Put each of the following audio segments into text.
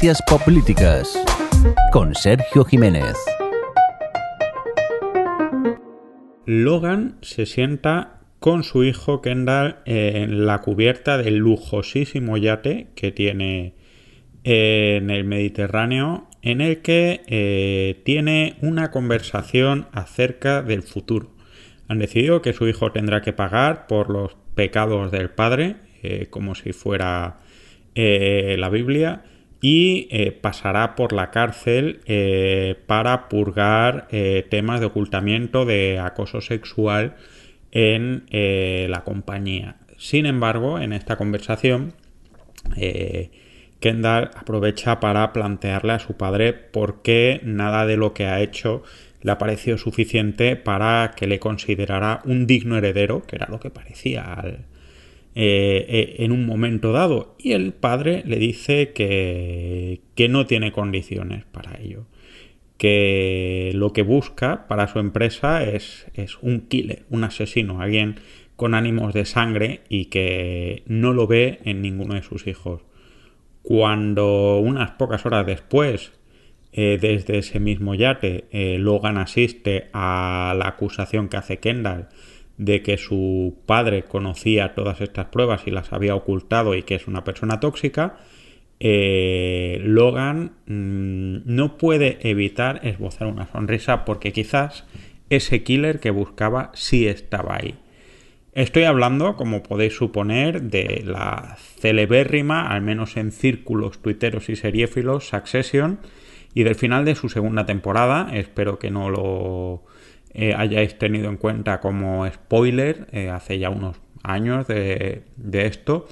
Ciencias con Sergio Jiménez. Logan se sienta con su hijo Kendall en la cubierta del lujosísimo yate que tiene en el Mediterráneo en el que eh, tiene una conversación acerca del futuro. Han decidido que su hijo tendrá que pagar por los pecados del padre, eh, como si fuera eh, la Biblia, y pasará por la cárcel para purgar temas de ocultamiento de acoso sexual en la compañía. Sin embargo, en esta conversación, Kendall aprovecha para plantearle a su padre por qué nada de lo que ha hecho le ha parecido suficiente para que le considerara un digno heredero, que era lo que parecía eh, eh, en un momento dado. Y el padre le dice que, que no tiene condiciones para ello. Que lo que busca para su empresa es, es un killer, un asesino, alguien con ánimos de sangre y que no lo ve en ninguno de sus hijos. Cuando unas pocas horas después, eh, desde ese mismo yate, eh, Logan asiste a la acusación que hace Kendall de que su padre conocía todas estas pruebas y las había ocultado y que es una persona tóxica, eh, Logan mm, no puede evitar esbozar una sonrisa porque quizás ese killer que buscaba sí estaba ahí. Estoy hablando, como podéis suponer, de la celebérrima, al menos en círculos tuiteros y seriéfilos, Succession, y del final de su segunda temporada. Espero que no lo eh, hayáis tenido en cuenta como spoiler, eh, hace ya unos años de, esto.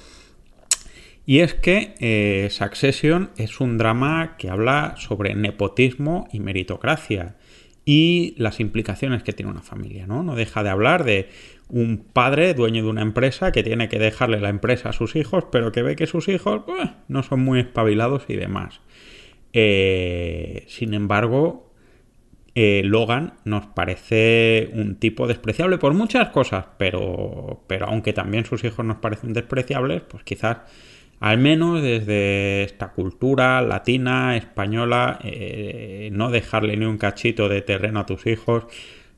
Y es que eh, Succession es un drama que habla sobre nepotismo y meritocracia y las implicaciones que tiene una familia, ¿no? No deja de hablar de un padre dueño de una empresa que tiene que dejarle la empresa a sus hijos, pero que ve que sus hijos pues, no son muy espabilados y demás. Eh, sin embargo, eh, Logan nos parece un tipo despreciable por muchas cosas, pero, pero aunque también sus hijos nos parecen despreciables, pues quizás al menos desde esta cultura latina, española, eh, no dejarle ni un cachito de terreno a tus hijos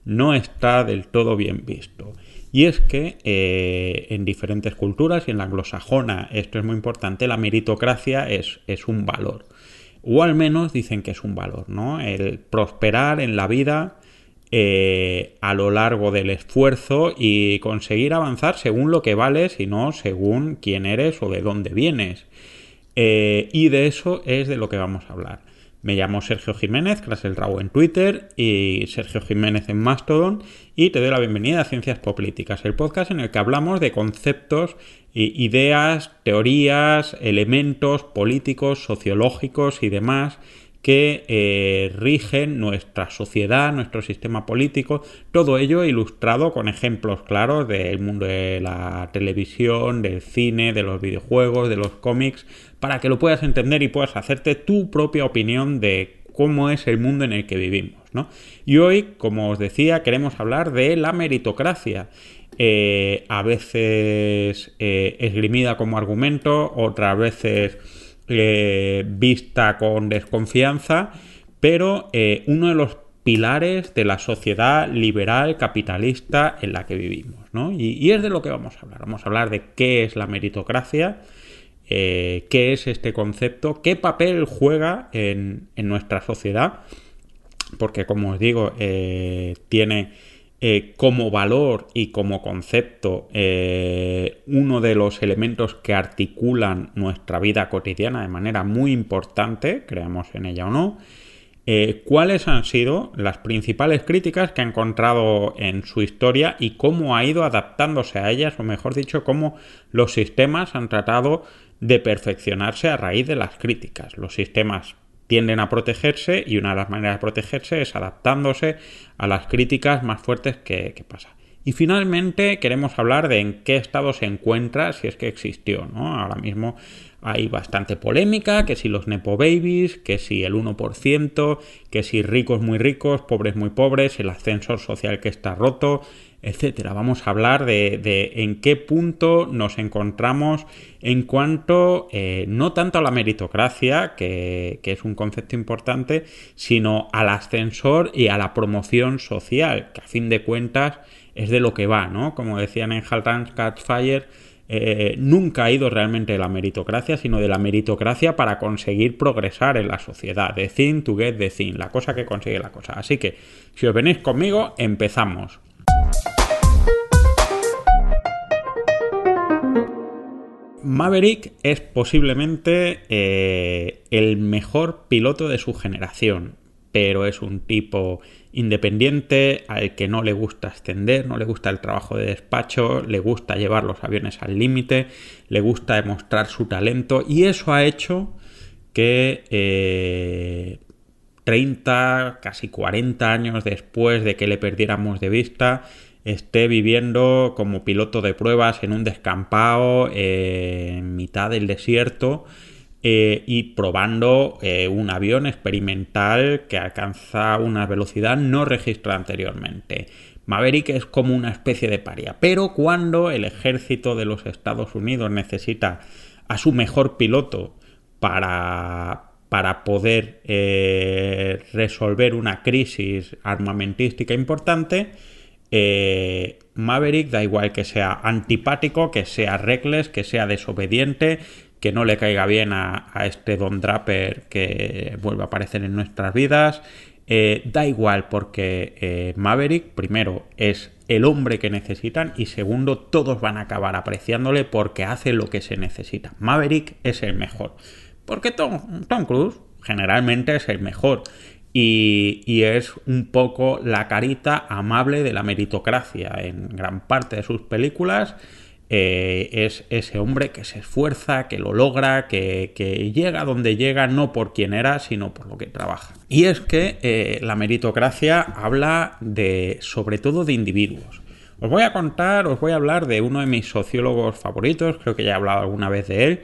no está del todo bien visto. Y es que eh, en diferentes culturas y en la anglosajona, esto es muy importante, la meritocracia es, es, un valor. O al menos dicen que es un valor, ¿no? El prosperar en la vida eh, a lo largo del esfuerzo y conseguir avanzar según lo que vales y no según quién eres o de dónde vienes. Eh, y de eso es de lo que vamos a hablar. Me llamo Sergio Jiménez, el Rabo en Twitter y Sergio Jiménez en Mastodon y te doy la bienvenida a Ciencias Políticas, el podcast en el que hablamos de conceptos, ideas, teorías, elementos políticos, sociológicos y demás que eh, rigen nuestra sociedad, nuestro sistema político, todo ello ilustrado con ejemplos claros del mundo de la televisión, del cine, de los videojuegos, de los cómics, para que lo puedas entender y puedas hacerte tu propia opinión de cómo es el mundo en el que vivimos. ¿no? Y hoy, como os decía, queremos hablar de la meritocracia. Eh, a veces eh, esgrimida como argumento, otras veces eh, vista con desconfianza, pero uno de los pilares de la sociedad liberal capitalista en la que vivimos. ¿no? Y, es de lo que vamos a hablar. Vamos a hablar de qué es la meritocracia, eh, qué es este concepto, qué papel juega en, nuestra sociedad, porque como os digo, tiene eh, como valor y como concepto eh, uno de los elementos que articulan nuestra vida cotidiana de manera muy importante, creamos en ella o no, eh, cuáles han sido las principales críticas que ha encontrado en su historia y cómo ha ido adaptándose a ellas, o mejor dicho, cómo los sistemas han tratado de perfeccionarse a raíz de las críticas. Los sistemas tienden a protegerse y una de las maneras de protegerse es adaptándose a las críticas más fuertes que, pasa. Y finalmente queremos hablar de en qué estado se encuentra, si es que existió, ¿no? Ahora mismo hay bastante polémica, que si los Nepo Babies, que si el 1%, que si ricos muy ricos, pobres muy pobres, el ascensor social que está roto, etcétera. Vamos a hablar de, en qué punto nos encontramos en cuanto eh, no tanto a la meritocracia, que, es un concepto importante, sino al ascensor y a la promoción social, que a fin de cuentas es de lo que va, ¿no? Como decían en Haltans Catchfire, eh, nunca ha ido realmente de la meritocracia, sino de la meritocracia para conseguir progresar en la sociedad. The thing to get the thing, la cosa que consigue la cosa. Así que, si os venís conmigo, empezamos. Maverick es posiblemente eh, el mejor piloto de su generación, pero es un tipo independiente al que no le gusta ascender, no le gusta el trabajo de despacho, le gusta llevar los aviones al límite, le gusta demostrar su talento y eso ha hecho que 30, eh, casi 40 años después de que le perdiéramos de vista, esté viviendo como piloto de pruebas en un descampado eh, en mitad del desierto eh, y probando eh, un avión experimental que alcanza una velocidad no registrada anteriormente. Maverick es como una especie de paria, pero cuando el ejército de los Estados Unidos necesita a su mejor piloto para, para poder resolver una crisis armamentística importante, eh, Maverick da igual que sea antipático, que sea reckless, que sea desobediente, que no le caiga bien a, este Don Draper que vuelve a aparecer en nuestras vidas. Eh, da igual porque eh, Maverick, primero, es el hombre que necesitan y segundo, todos van a acabar apreciándole porque hace lo que se necesita. Maverick es el mejor. Porque Tom, Tom Cruise generalmente es el mejor y, es un poco la carita amable de la meritocracia. En gran parte de sus películas eh, es ese hombre que se esfuerza, que lo logra, que, llega donde llega no por quien era, sino por lo que trabaja. Y es que eh, la meritocracia habla de, sobre todo de individuos. Os voy a contar, os voy a hablar de uno de mis sociólogos favoritos, creo que ya he hablado alguna vez de él,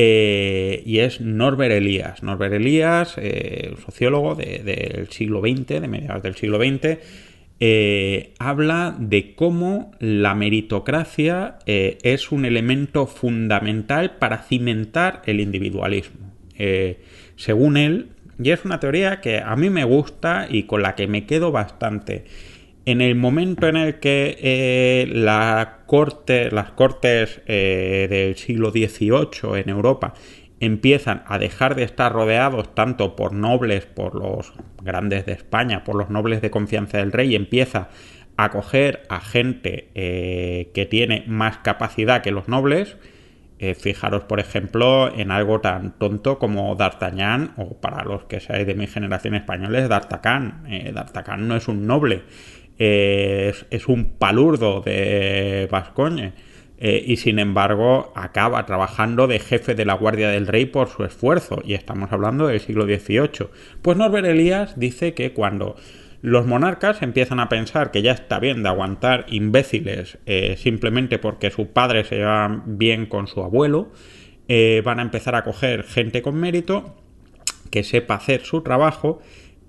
eh, y es Norbert Elias. Norbert Elias, eh, sociólogo del siglo XX, de mediados del siglo XX, eh, habla de cómo la meritocracia es un elemento fundamental para cimentar el individualismo. según él, y es una teoría que a mí me gusta y con la que me quedo bastante, en el momento en el que eh, las cortes eh, del siglo XVIII en Europa empiezan a dejar de estar rodeados tanto por nobles, por los grandes de España, por los nobles de confianza del rey, empieza a coger a gente eh, que tiene más capacidad que los nobles, fijaros, por ejemplo, en algo tan tonto como D'Artagnan, o para los que seáis de mi generación españoles, D'Artagnan. D'Artagnan no es un noble, es, un palurdo de Vascoñe. Eh, y sin embargo acaba trabajando de jefe de la Guardia del Rey por su esfuerzo, y estamos hablando del siglo XVIII. Pues Norbert Elías dice que cuando los monarcas empiezan a pensar que ya está bien de aguantar imbéciles eh, simplemente porque su padre se lleva bien con su abuelo, eh, van a empezar a coger gente con mérito que sepa hacer su trabajo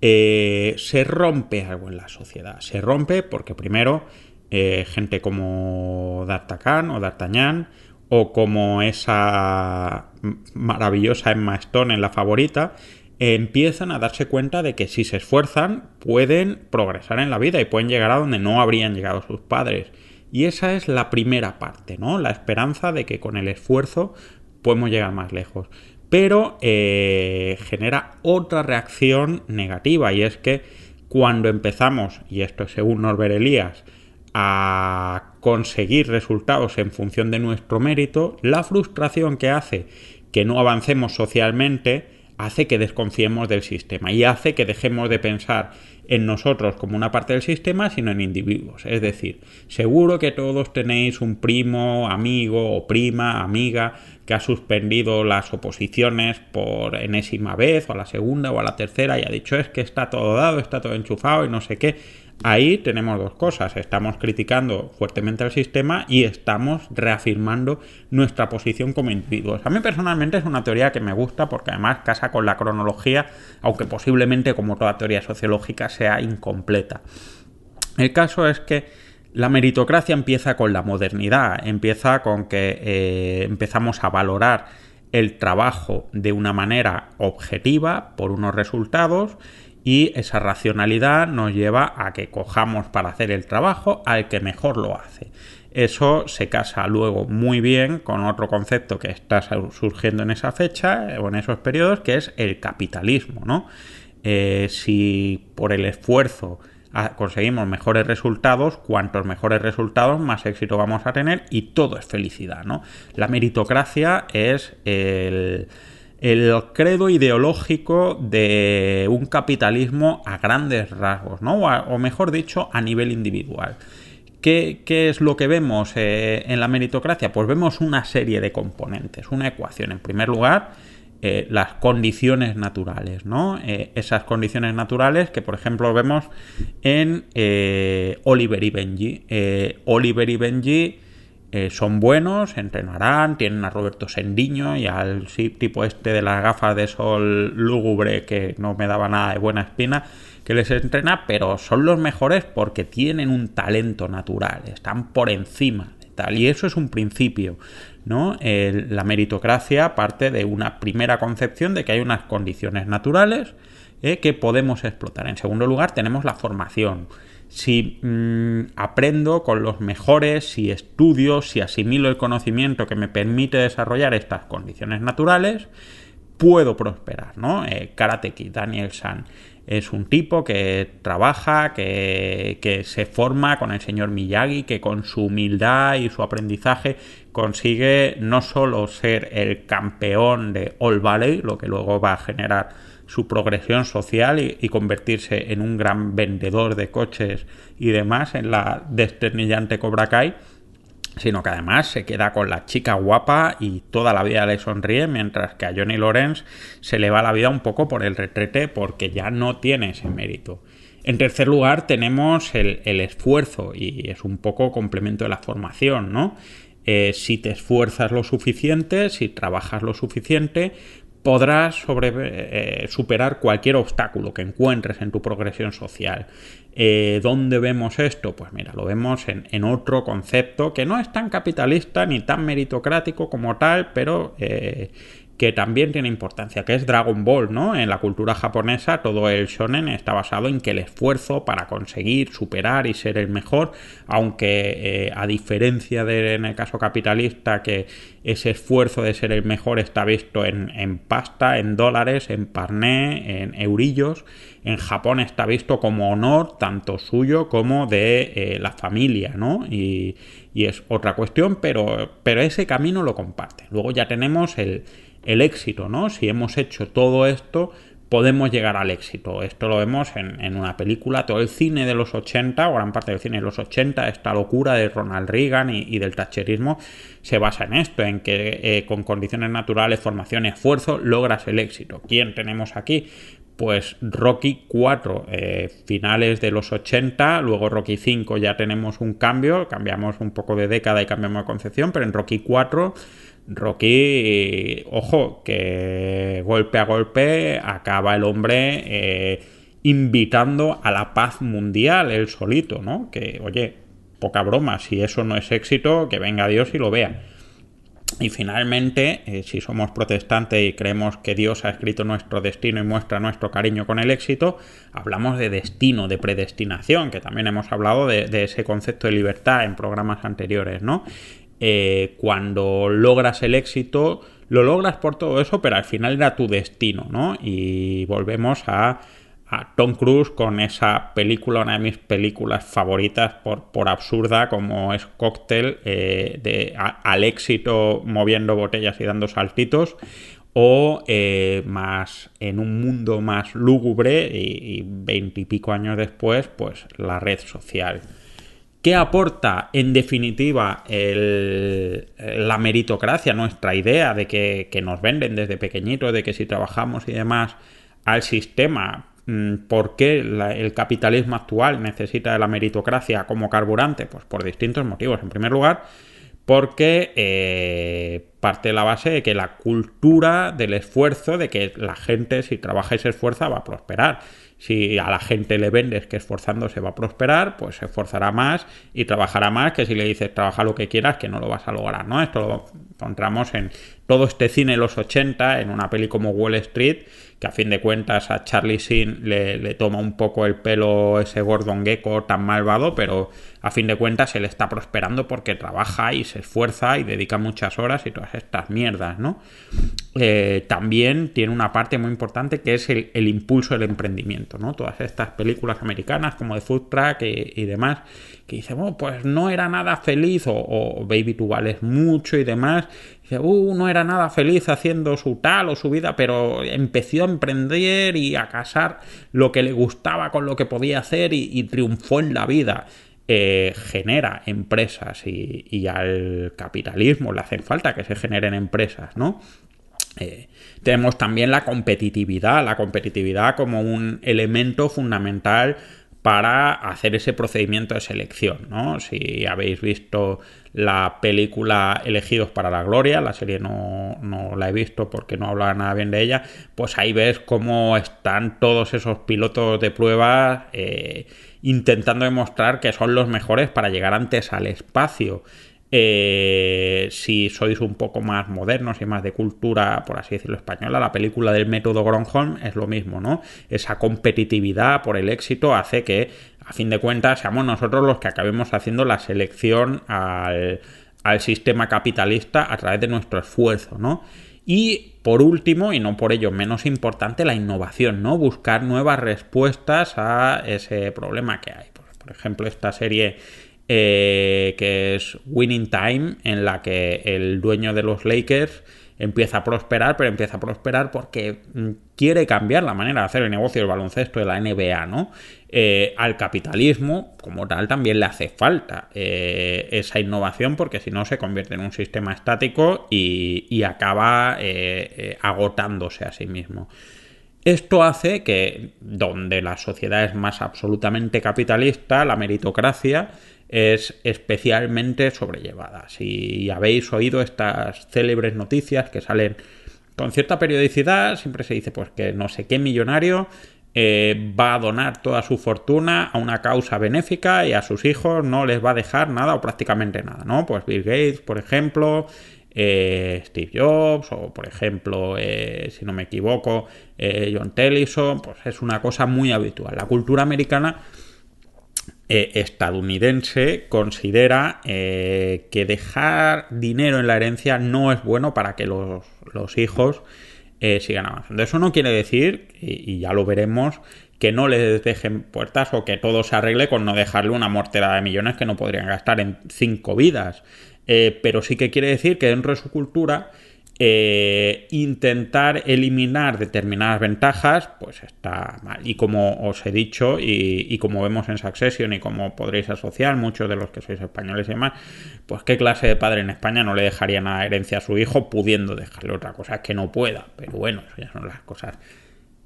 eh, se rompe algo en la sociedad. Se rompe porque primero eh, gente como D'Artagnan o D'Artagnan o como esa maravillosa Emma Stone en la favorita empiezan a darse cuenta de que si se esfuerzan pueden progresar en la vida y pueden llegar a donde no habrían llegado sus padres. Y esa es la primera parte, ¿no? La esperanza de que con el esfuerzo podemos llegar más lejos pero eh, genera otra reacción negativa y es que cuando empezamos, y esto es según Norbert Elías, a conseguir resultados en función de nuestro mérito, la frustración que hace que no avancemos socialmente hace que desconfiemos del sistema y hace que dejemos de pensar en nosotros como una parte del sistema, sino en individuos. Es decir, seguro que todos tenéis un primo, amigo o prima, amiga que ha suspendido las oposiciones por enésima vez o a la segunda o a la tercera y ha dicho es que está todo dado, está todo enchufado y no sé qué. Ahí tenemos dos cosas. Estamos criticando fuertemente al sistema y estamos reafirmando nuestra posición como individuos. A mí personalmente es una teoría que me gusta porque además casa con la cronología, aunque posiblemente como toda teoría sociológica sea incompleta. El caso es que La meritocracia empieza con la modernidad, empieza con que eh, empezamos a valorar el trabajo de una manera objetiva por unos resultados y esa racionalidad nos lleva a que cojamos para hacer el trabajo al que mejor lo hace. Eso se casa luego muy bien con otro concepto que está surgiendo en esa fecha o en esos periodos, que es el capitalismo, ¿no? Eh, si por el esfuerzo conseguimos mejores resultados, cuantos mejores resultados, más éxito vamos a tener y todo es felicidad, ¿no? La meritocracia es el, credo ideológico de un capitalismo a grandes rasgos, ¿no? O, mejor dicho, a nivel individual. ¿Qué, es lo que vemos eh, en la meritocracia? Pues vemos una serie de componentes, una ecuación. En primer lugar, eh, las condiciones naturales, ¿no? Eh, esas condiciones naturales que, por ejemplo, vemos en eh, Oliver y Benji. Oliver y Benji son buenos, entrenarán, tienen a Roberto Sendiño y al tipo este de las gafas de sol lúgubre que no me daba nada de buena espina que les entrena, pero son los mejores porque tienen un talento natural, están por encima. Y eso es un principio la meritocracia parte de una primera concepción de que hay unas condiciones naturales eh, que podemos explotar. En segundo lugar, tenemos la formación. Si mm, aprendo con los mejores, si estudio, si asimilo el conocimiento que me permite desarrollar estas condiciones naturales, puedo prosperar, ¿no? Eh, Karate Daniel San es un tipo que trabaja, que, se forma con el señor Miyagi, que con su humildad y su aprendizaje consigue no solo ser el campeón de All Valley, lo que luego va a generar su progresión social y, convertirse en un gran vendedor de coches y demás en la desternillante Cobra Kai, sino que además se queda con la chica guapa y toda la vida le sonríe, mientras que a Johnny Lawrence se le va la vida un poco por el retrete porque ya no tiene ese mérito. En tercer lugar tenemos el, esfuerzo y es un poco complemento de la formación, ¿no? Eh, si te esfuerzas lo suficiente, si trabajas lo suficiente, podrás eh, superar cualquier obstáculo que encuentres en tu progresión social. Eh, ¿Dónde vemos esto? Pues mira, lo vemos en, otro concepto que no es tan capitalista ni tan meritocrático como tal, pero eh, que también tiene importancia, que es Dragon Ball, ¿no? En la cultura japonesa todo el shonen está basado en que el esfuerzo para conseguir superar y ser el mejor, aunque eh, a diferencia de en el caso capitalista que ese esfuerzo de ser el mejor está visto en, pasta, en dólares, en parné, en eurillos, en Japón está visto como honor tanto suyo como de eh, la familia, ¿no? Y, y es otra cuestión, pero, pero ese camino lo comparte. Luego ya tenemos el el éxito, ¿no? Si hemos hecho todo esto, podemos llegar al éxito. Esto lo vemos en, una película, todo el cine de los 80, o gran parte del cine de los 80, esta locura de Ronald Reagan y, del tacherismo, se basa en esto, en que eh, con condiciones naturales, formación esfuerzo, logras el éxito. ¿Quién tenemos aquí? Pues Rocky 4, eh, finales de los 80, luego Rocky 5 ya tenemos un cambio, cambiamos un poco de década y cambiamos de concepción, pero en Rocky 4 Rocky, ojo, que golpe a golpe acaba el hombre eh, invitando a la paz mundial, él solito, ¿no? Que, oye, poca broma, si eso no es éxito, que venga Dios y lo vea. Y finalmente, eh, si somos protestantes y creemos que Dios ha escrito nuestro destino y muestra nuestro cariño con el éxito, hablamos de destino, de predestinación, que también hemos hablado de, de ese concepto de libertad en programas anteriores, ¿no? Eh, cuando logras el éxito, lo logras por todo eso, pero al final era tu destino, ¿no? Y volvemos a, Tom Cruise con esa película, una de mis películas favoritas por, absurda, como es Cocktail, eh, al éxito moviendo botellas y dando saltitos, o eh, más en un mundo más lúgubre y veintipico años después, pues la red social. ¿Qué aporta en definitiva la meritocracia, nuestra idea de que, nos venden desde pequeñitos, de que si trabajamos y demás al sistema, mm, ¿por qué el capitalismo actual necesita de la meritocracia como carburante? Pues por distintos motivos. En primer lugar, porque eh, parte de la base de que la cultura del esfuerzo, de que la gente si trabaja y se esfuerza va a prosperar. Si a la gente le vendes que esforzándose va a prosperar, pues se esforzará más y trabajará más que si le dices trabaja lo que quieras que no lo vas a lograr, ¿no? Esto lo encontramos en todo este cine de los 80, en una peli como Wall Street, que a fin de cuentas a Charlie Sheen le, toma un poco el pelo ese Gordon Gecko tan malvado, pero a fin de cuentas él está prosperando porque trabaja y se esfuerza y dedica muchas horas y todas estas mierdas, ¿no? Eh, también tiene una parte muy importante que es el, impulso del emprendimiento, ¿no? Todas estas películas americanas como de Food Truck y, demás, que dicen, bueno, pues no era nada feliz o, o Baby tú vales mucho y demás, Uh, no era nada feliz haciendo su tal o su vida, pero empezó a emprender y a casar lo que le gustaba con lo que podía hacer y, triunfó en la vida. Genera empresas y, al capitalismo le hacen falta que se generen empresas, ¿no? Eh, tenemos también la competitividad, la competitividad como un elemento fundamental para hacer ese procedimiento de selección, ¿no? Si habéis visto la película Elegidos para la Gloria, la serie no, la he visto porque no hablaba nada bien de ella, pues ahí ves cómo están todos esos pilotos de prueba eh, intentando demostrar que son los mejores para llegar antes al espacio. Eh, si sois un poco más modernos y más de cultura, por así decirlo, española, la película del método Gronholm es lo mismo, ¿no? Esa competitividad por el éxito hace que, a fin de cuentas, seamos nosotros los que acabemos haciendo la selección al, al sistema capitalista a través de nuestro esfuerzo, ¿no? Y por último, y no por ello menos importante, la innovación, ¿no? Buscar nuevas respuestas a ese problema que hay. por ejemplo, esta serie eh, que es Winning Time, en la que el dueño de los Lakers empieza a prosperar, pero empieza a prosperar porque mm, quiere cambiar la manera de hacer el negocio del baloncesto de la NBA, ¿no? Eh, al capitalismo, como tal, también le hace falta eh, esa innovación porque si no se convierte en un sistema estático y, y acaba agotándose a sí mismo. Esto hace que, donde la sociedad es más absolutamente capitalista, la meritocracia es especialmente sobrellevada. Si habéis oído estas célebres noticias que salen con cierta periodicidad, siempre se dice pues que no sé qué millonario eh, va a donar toda su fortuna a una causa benéfica y a sus hijos no les va a dejar nada o prácticamente nada, ¿no? Pues Bill Gates, por ejemplo, eh, Steve Jobs o, por ejemplo, eh, si no me equivoco, John Tellison, pues es una cosa muy habitual. La cultura americana eh, estadounidense considera eh, que dejar dinero en la herencia no es bueno para que los, hijos eh, sigan avanzando. Eso no quiere decir, y, ya lo veremos, que no les dejen puertas o que todo se arregle con no dejarle una mortera de millones que no podrían gastar en cinco vidas. pero sí que quiere decir que dentro de su cultura eh, intentar eliminar determinadas ventajas, pues está mal. Y como os he dicho, y, como vemos en Succession y como podréis asociar muchos de los que sois españoles y demás, pues qué clase de padre en España no le dejaría nada herencia a su hijo pudiendo dejarle otra cosa que no pueda. Pero bueno, eso ya son las cosas.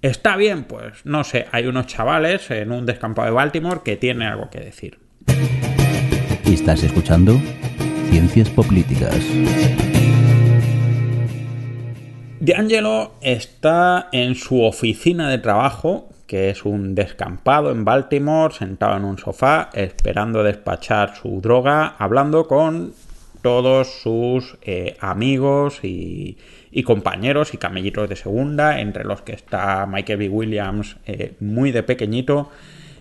¿Está bien? Pues no sé, hay unos chavales en un descampado de Baltimore que tienen algo que decir. ¿Estás escuchando? Ciencias Políticas. D'Angelo está en su oficina de trabajo, que es un descampado en Baltimore, sentado en un sofá, esperando despachar su droga, hablando con todos sus eh, amigos y, compañeros y camellitos de segunda, entre los que está Michael B. Williams eh, muy de pequeñito,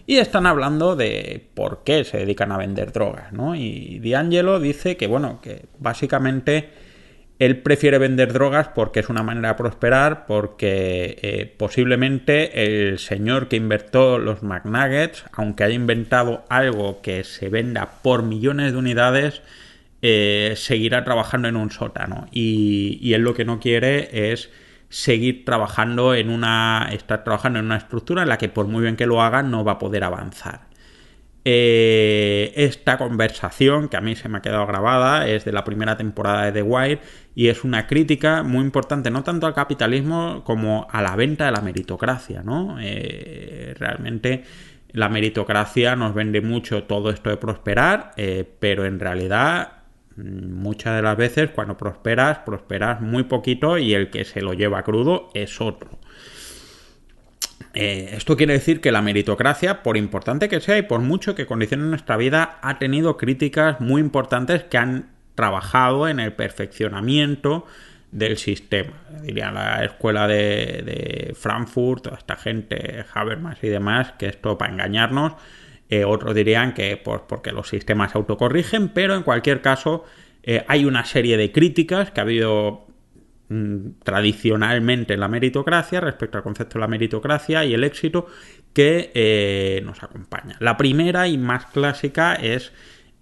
y están hablando de por qué se dedican a vender drogas, ¿no? Y D'Angelo dice que, bueno, que básicamente él prefiere vender drogas porque es una manera de prosperar, porque eh, posiblemente el señor que inventó los McNuggets, aunque haya inventado algo que se venda por millones de unidades, eh, seguirá trabajando en un sótano. Y, y, él lo que no quiere es seguir trabajando en una. estar trabajando en una estructura en la que por muy bien que lo haga no va a poder avanzar. Eh, esta conversación que a mí se me ha quedado grabada es de la primera temporada de The Wire y es una crítica muy importante no tanto al capitalismo como a la venta de la meritocracia, ¿no? Eh, realmente la meritocracia nos vende mucho todo esto de prosperar, eh, pero en realidad muchas de las veces cuando prosperas, prosperas muy poquito y el que se lo lleva crudo es otro. Eh, esto quiere decir que la meritocracia, por importante que sea y por mucho que condicione nuestra vida, ha tenido críticas muy importantes que han trabajado en el perfeccionamiento del sistema. Diría la escuela de, Frankfurt, toda esta gente, Habermas y demás, que esto para engañarnos. Eh, otros dirían que pues, porque los sistemas autocorrigen, pero en cualquier caso eh, hay una serie de críticas que ha habido tradicionalmente en la meritocracia respecto al concepto de la meritocracia y el éxito que eh, nos acompaña. La primera y más clásica es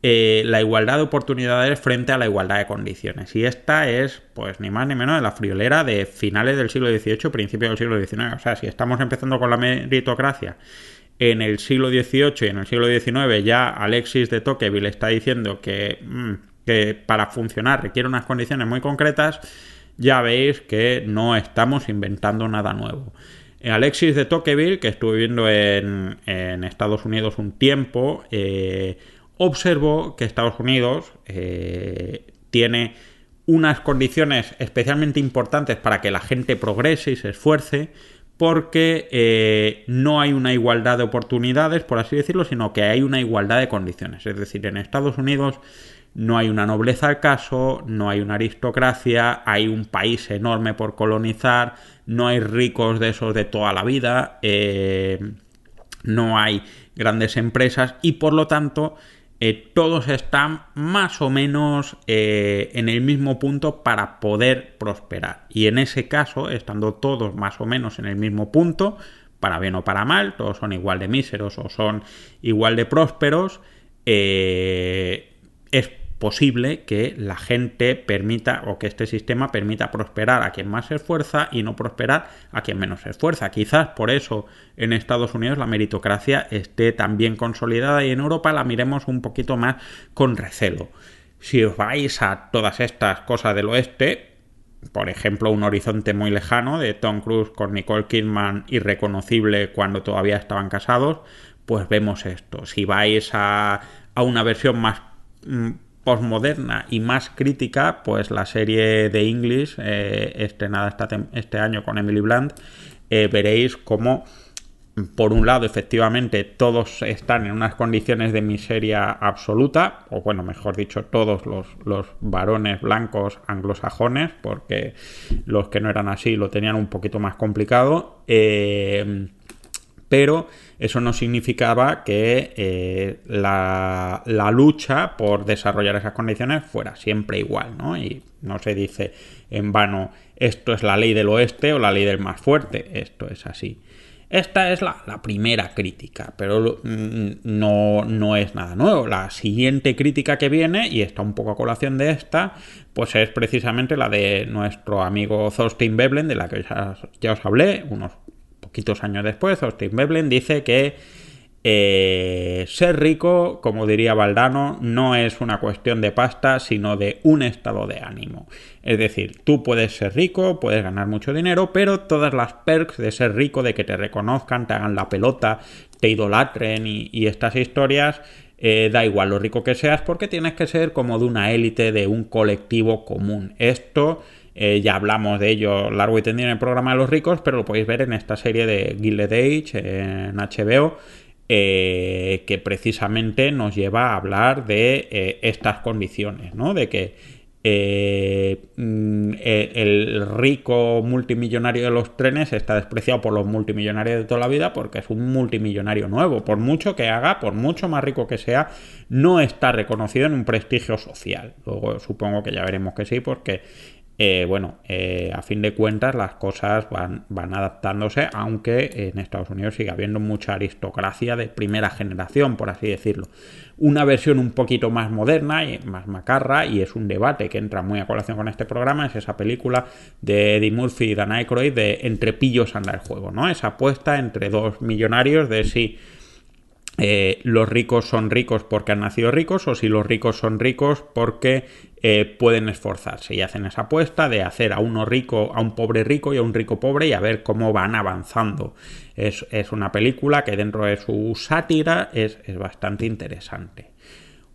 eh, la igualdad de oportunidades frente a la igualdad de condiciones. Y esta es, pues, ni más ni menos de la friolera de finales del siglo XVIII, principios del siglo XIX. O sea, si estamos empezando con la meritocracia en el siglo XVIII y en el siglo XIX ya Alexis de Tocqueville está diciendo mm, que para funcionar requiere unas condiciones muy concretas, ya veis que no estamos inventando nada nuevo. Alexis de Tocqueville, que estuve viviendo en, en Estados Unidos un tiempo, eh, observó que Estados Unidos eh, tiene unas condiciones especialmente importantes para que la gente progrese y se esfuerce, porque eh, no hay una igualdad de oportunidades, por así decirlo, sino que hay una igualdad de condiciones. Es decir, en Estados Unidos no hay una nobleza al caso, no hay una aristocracia, hay un país enorme por colonizar, no hay ricos de esos de toda la vida, eh, no hay grandes empresas y por lo tanto eh, todos están más o menos eh, en el mismo punto para poder prosperar. Y en ese caso, estando todos más o menos en el mismo punto, para bien o para mal, todos son igual de míseros o son igual de prósperos, es posible que la gente permita o que este sistema permita prosperar a quien más se esfuerza y no prosperar a quien menos se esfuerza. Quizás por eso en Estados Unidos la meritocracia esté tan bien consolidada y en Europa la miremos un poquito más con recelo. Si os vais a todas estas cosas del oeste, por ejemplo, un horizonte muy lejano de Tom Cruise con Nicole Kidman irreconocible cuando todavía estaban casados, pues vemos esto. Si vais a, a una versión más posmoderna y más crítica, pues la serie de English, eh, estrenada este año con Emily Blunt, eh, veréis cómo, por un lado, efectivamente, todos están en unas condiciones de miseria absoluta, o bueno, mejor dicho, todos los, los varones blancos anglosajones, porque los que no eran así lo tenían un poquito más complicado. Eh, pero eso no significaba que eh, la, lucha por desarrollar esas condiciones fuera siempre igual, ¿no? Y no se dice en vano esto es la ley del oeste o la ley del más fuerte, esto es así. Esta es la, primera crítica, pero mm, no, no, es nada nuevo. La siguiente crítica que viene, y está un poco a colación de esta, pues es precisamente la de nuestro amigo Thorstein Veblen, de la que ya, ya os hablé unos poquitos años después, Austin Veblen dice que eh, ser rico, como diría Valdano, no es una cuestión de pasta, sino de un estado de ánimo. Es decir, tú puedes ser rico, puedes ganar mucho dinero, pero todas las perks de ser rico, de que te reconozcan, te hagan la pelota, te idolatren y, estas historias, eh, da igual lo rico que seas, porque tienes que ser como de una élite, de un colectivo común. Esto eh, ya hablamos de ello largo y tendido en el programa de los ricos, pero lo podéis ver en esta serie de Gilded Age en HBO, eh, que precisamente nos lleva a hablar de eh, estas condiciones, ¿no? De que mm, el rico multimillonario de los trenes está despreciado por los multimillonarios de toda la vida porque es un multimillonario nuevo. Por mucho que haga, por mucho más rico que sea, no está reconocido en un prestigio social. Luego supongo que ya veremos que sí, porque eh, bueno, eh, a fin de cuentas las cosas van, van, adaptándose, aunque en Estados Unidos sigue habiendo mucha aristocracia de primera generación, por así decirlo. Una versión un poquito más moderna y más macarra, y es un debate que entra muy a colación con este programa, es esa película de Eddie Murphy y Dan Aykroyd de Entre pillos anda el juego, ¿no? Esa apuesta entre dos millonarios de si... Eh, los ricos son ricos porque han nacido ricos o si los ricos son ricos porque eh, pueden esforzarse y hacen esa apuesta de hacer a uno rico, a un pobre rico y a un rico pobre y a ver cómo van avanzando. Es, una película que dentro de su sátira es, bastante interesante.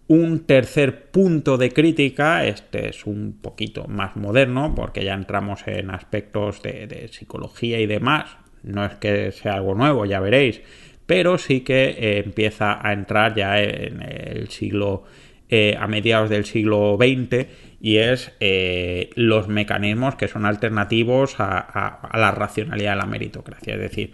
Un tercer punto de crítica, este es un poquito más moderno, porque ya entramos en aspectos de, psicología y demás. No es que sea algo nuevo, ya veréis, pero sí que eh, empieza a entrar ya en el siglo eh, a mediados del siglo XX y es eh, los mecanismos que son alternativos a, la racionalidad de la meritocracia. Es decir,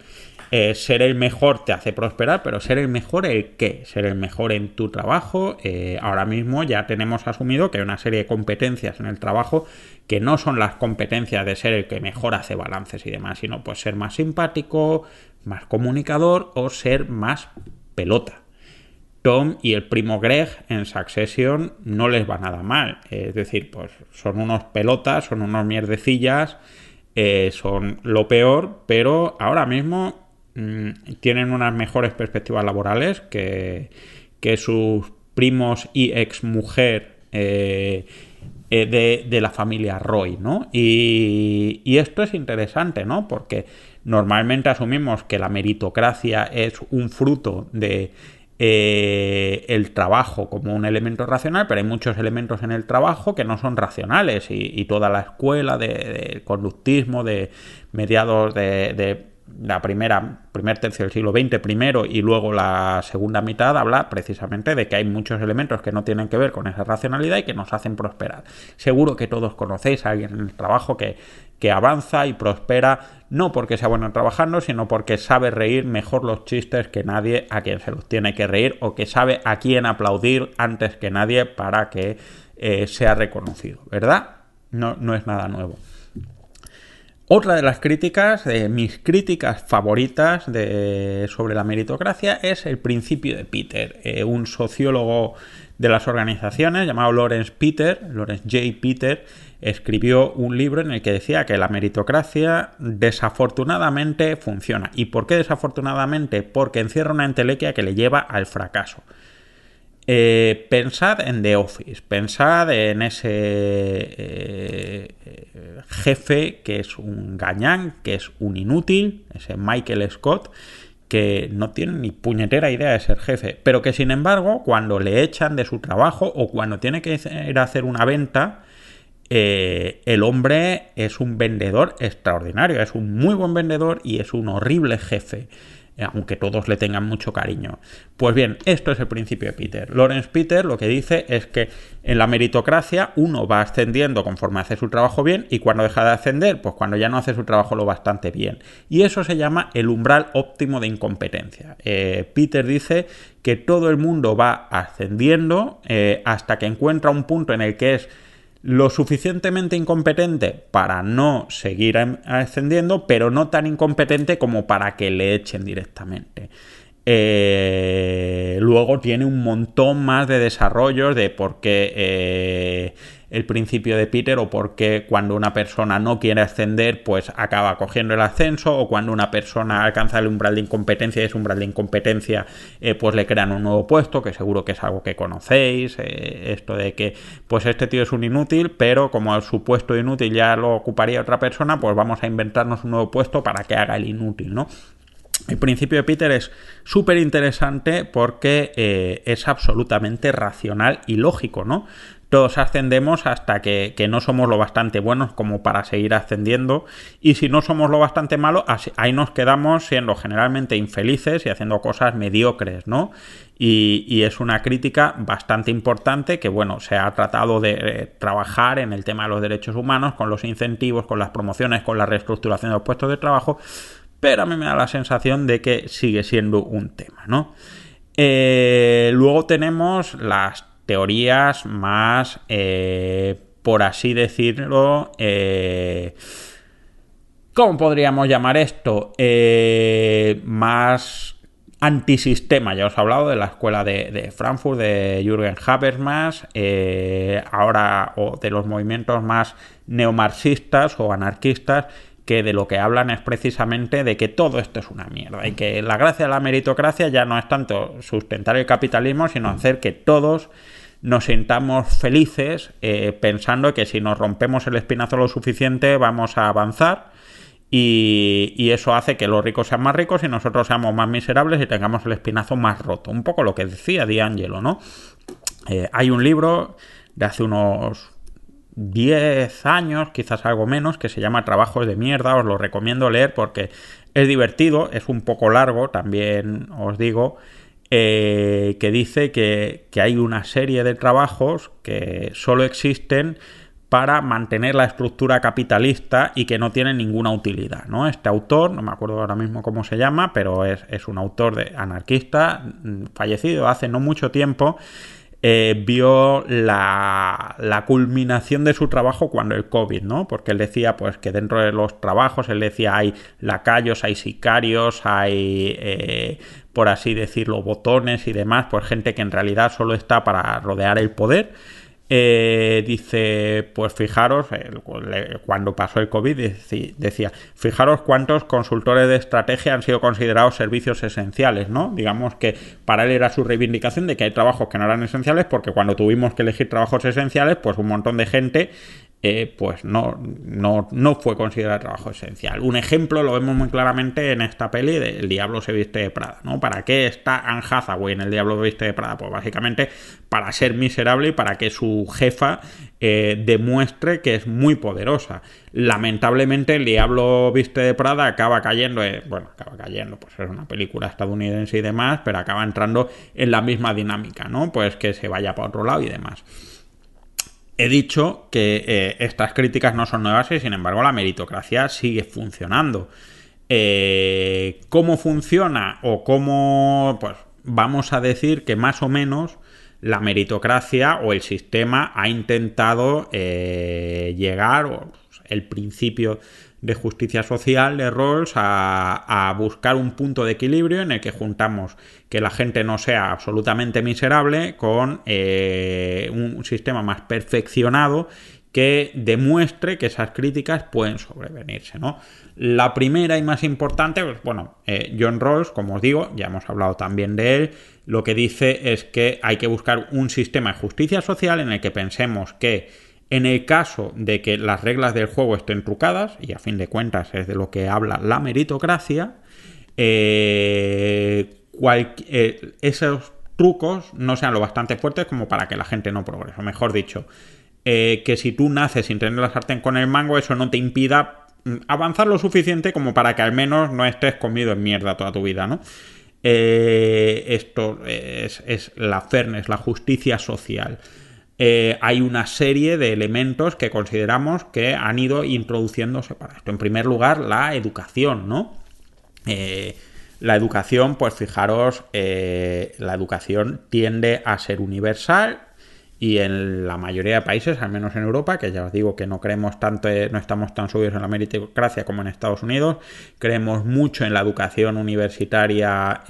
eh, ser el mejor te hace prosperar, pero ser el mejor el qué? Ser el mejor en tu trabajo. ahora mismo ya tenemos asumido que hay una serie de competencias en el trabajo que no son las competencias de ser el que mejor hace balances y demás, sino pues ser más simpático, más comunicador o ser más pelota. Tom y el primo Greg en Succession no les va nada mal. Es decir, pues son unos pelotas, son unos mierdecillas, eh, son lo peor, pero ahora mismo mm, tienen unas mejores perspectivas laborales que, que sus primos y ex mujer eh, eh, de, la familia Roy, ¿no? Y, y esto es interesante, ¿no? Porque normalmente asumimos que la meritocracia es un fruto de eh, el trabajo como un elemento racional, pero hay muchos elementos en el trabajo que no son racionales y, toda la escuela de, conductismo de mediados de, la primera, primer tercio del siglo XX primero y luego la segunda mitad habla precisamente de que hay muchos elementos que no tienen que ver con esa racionalidad y que nos hacen prosperar. Seguro que todos conocéis a alguien en el trabajo que, que avanza y prospera no porque sea bueno trabajando, sino porque sabe reír mejor los chistes que nadie a quien se los tiene que reír o que sabe a quién aplaudir antes que nadie para que eh, sea reconocido, ¿verdad? No, no es nada nuevo. Otra de las críticas, de mis críticas favoritas de, sobre la meritocracia, es el principio de Peter, eh, un sociólogo de las organizaciones llamado Lawrence Peter, Lawrence J. Peter, escribió un libro en el que decía que la meritocracia desafortunadamente funciona. ¿Y por qué desafortunadamente? Porque encierra una entelequia que le lleva al fracaso. Eh, pensad en The Office, pensad en ese eh, jefe que es un gañán, que es un inútil, ese Michael Scott, que no tiene ni puñetera idea de ser jefe, pero que sin embargo cuando le echan de su trabajo o cuando tiene que ir a hacer una venta, eh, el hombre es un vendedor extraordinario, es un muy buen vendedor y es un horrible jefe, aunque todos le tengan mucho cariño. Pues bien, esto es el principio de Peter. Lawrence Peter lo que dice es que en la meritocracia uno va ascendiendo conforme hace su trabajo bien y cuando deja de ascender, pues cuando ya no hace su trabajo lo bastante bien. Y eso se llama el umbral óptimo de incompetencia. Eh, Peter dice que todo el mundo va ascendiendo hasta que encuentra un punto en el que es lo suficientemente incompetente para no seguir ascendiendo, pero no tan incompetente como para que le echen directamente. Eh, luego tiene un montón más de desarrollos de por qué eh, el principio de Peter o por qué cuando una persona no quiere ascender pues acaba cogiendo el ascenso o cuando una persona alcanza el umbral de incompetencia y ese umbral de incompetencia eh, pues le crean un nuevo puesto que seguro que es algo que conocéis esto de que pues este tío es un inútil pero como su puesto inútil ya lo ocuparía otra persona pues vamos a inventarnos un nuevo puesto para que haga el inútil ¿no? El principio de Peter es súper interesante porque eh, es absolutamente racional y lógico, ¿no? Todos ascendemos hasta que, no somos lo bastante buenos como para seguir ascendiendo y si no somos lo bastante malos, ahí nos quedamos siendo generalmente infelices y haciendo cosas mediocres, ¿no? Y, es una crítica bastante importante que, bueno, se ha tratado de eh, trabajar en el tema de los derechos humanos, con los incentivos, con las promociones, con la reestructuración de los puestos de trabajo, pero a mí me da la sensación de que sigue siendo un tema, ¿no? Eh, luego tenemos las teorías más, eh, por así decirlo, eh, ¿cómo podríamos llamar esto? más antisistema. Ya os he hablado de la escuela de, de Frankfurt, de Jürgen Habermas, ahora o de los movimientos más neomarxistas o anarquistas que de lo que hablan es precisamente de que todo esto es una mierda y que la gracia de la meritocracia ya no es tanto sustentar el capitalismo, sino hacer que todos nos sintamos felices eh, pensando que si nos rompemos el espinazo lo suficiente vamos a avanzar y, eso hace que los ricos sean más ricos y nosotros seamos más miserables y tengamos el espinazo más roto. Un poco lo que decía D'Angelo, ¿no? Eh, hay un libro de hace unos 10 años, quizás algo menos, que se llama Trabajos de mierda, os lo recomiendo leer porque es divertido, es un poco largo, también os digo, eh, que dice que, que hay una serie de trabajos que solo existen para mantener la estructura capitalista y que no tienen ninguna utilidad. ¿no? Este autor, no me acuerdo ahora mismo cómo se llama, pero es, es un autor de anarquista mm, fallecido hace no mucho tiempo eh, vio la, la, culminación de su trabajo cuando el COVID, ¿no? Porque él decía, pues, que dentro de los trabajos, él decía, hay lacayos, hay sicarios, hay, eh, por así decirlo, botones y demás, pues gente que en realidad solo está para rodear el poder eh, dice, pues fijaros, cuando pasó el COVID decía, fijaros cuántos consultores de estrategia han sido considerados servicios esenciales, ¿no? Digamos que para él era su reivindicación de que hay trabajos que no eran esenciales porque cuando tuvimos que elegir trabajos esenciales, pues un montón de gente eh, pues no, no, no, fue considerado trabajo esencial. Un ejemplo lo vemos muy claramente en esta peli de El Diablo se viste de Prada, ¿no? ¿Para qué está Anne Hathaway en El Diablo se viste de Prada? Pues básicamente para ser miserable y para que su jefa eh, demuestre que es muy poderosa. Lamentablemente El Diablo viste de Prada acaba cayendo, bueno, acaba cayendo, pues es una película estadounidense y demás, pero acaba entrando en la misma dinámica, ¿no? Pues que se vaya para otro lado y demás. He dicho que eh, estas críticas no son nuevas y sin embargo la meritocracia sigue funcionando. Eh, ¿Cómo funciona o cómo, pues vamos a decir que más o menos la meritocracia o el sistema ha intentado eh, llegar, o el principio de justicia social de Rawls a, buscar un punto de equilibrio en el que juntamos que la gente no sea absolutamente miserable con eh, un sistema más perfeccionado que demuestre que esas críticas pueden sobrevenirse, ¿no? La primera y más importante, pues bueno, eh, John Rawls, como os digo, ya hemos hablado también de él, lo que dice es que hay que buscar un sistema de justicia social en el que pensemos que en el caso de que las reglas del juego estén trucadas, y a fin de cuentas es de lo que habla la meritocracia, eh, eh, esos trucos no sean lo bastante fuertes como para que la gente no progrese. Mejor dicho, eh, que si tú naces sin tener la sartén con el mango, eso no te impida mm, avanzar lo suficiente como para que al menos no estés comido en mierda toda tu vida, ¿no? esto es, es la fairness, la justicia social. Eh, hay una serie de elementos que consideramos que han ido introduciéndose para esto. En primer lugar, la educación, ¿no? Eh, la educación, pues fijaros, eh, la educación tiende a ser universal y en la mayoría de países, al menos en Europa, que ya os digo que no creemos tanto, no estamos tan subidos en la meritocracia como en Estados Unidos, creemos mucho en la educación universitaria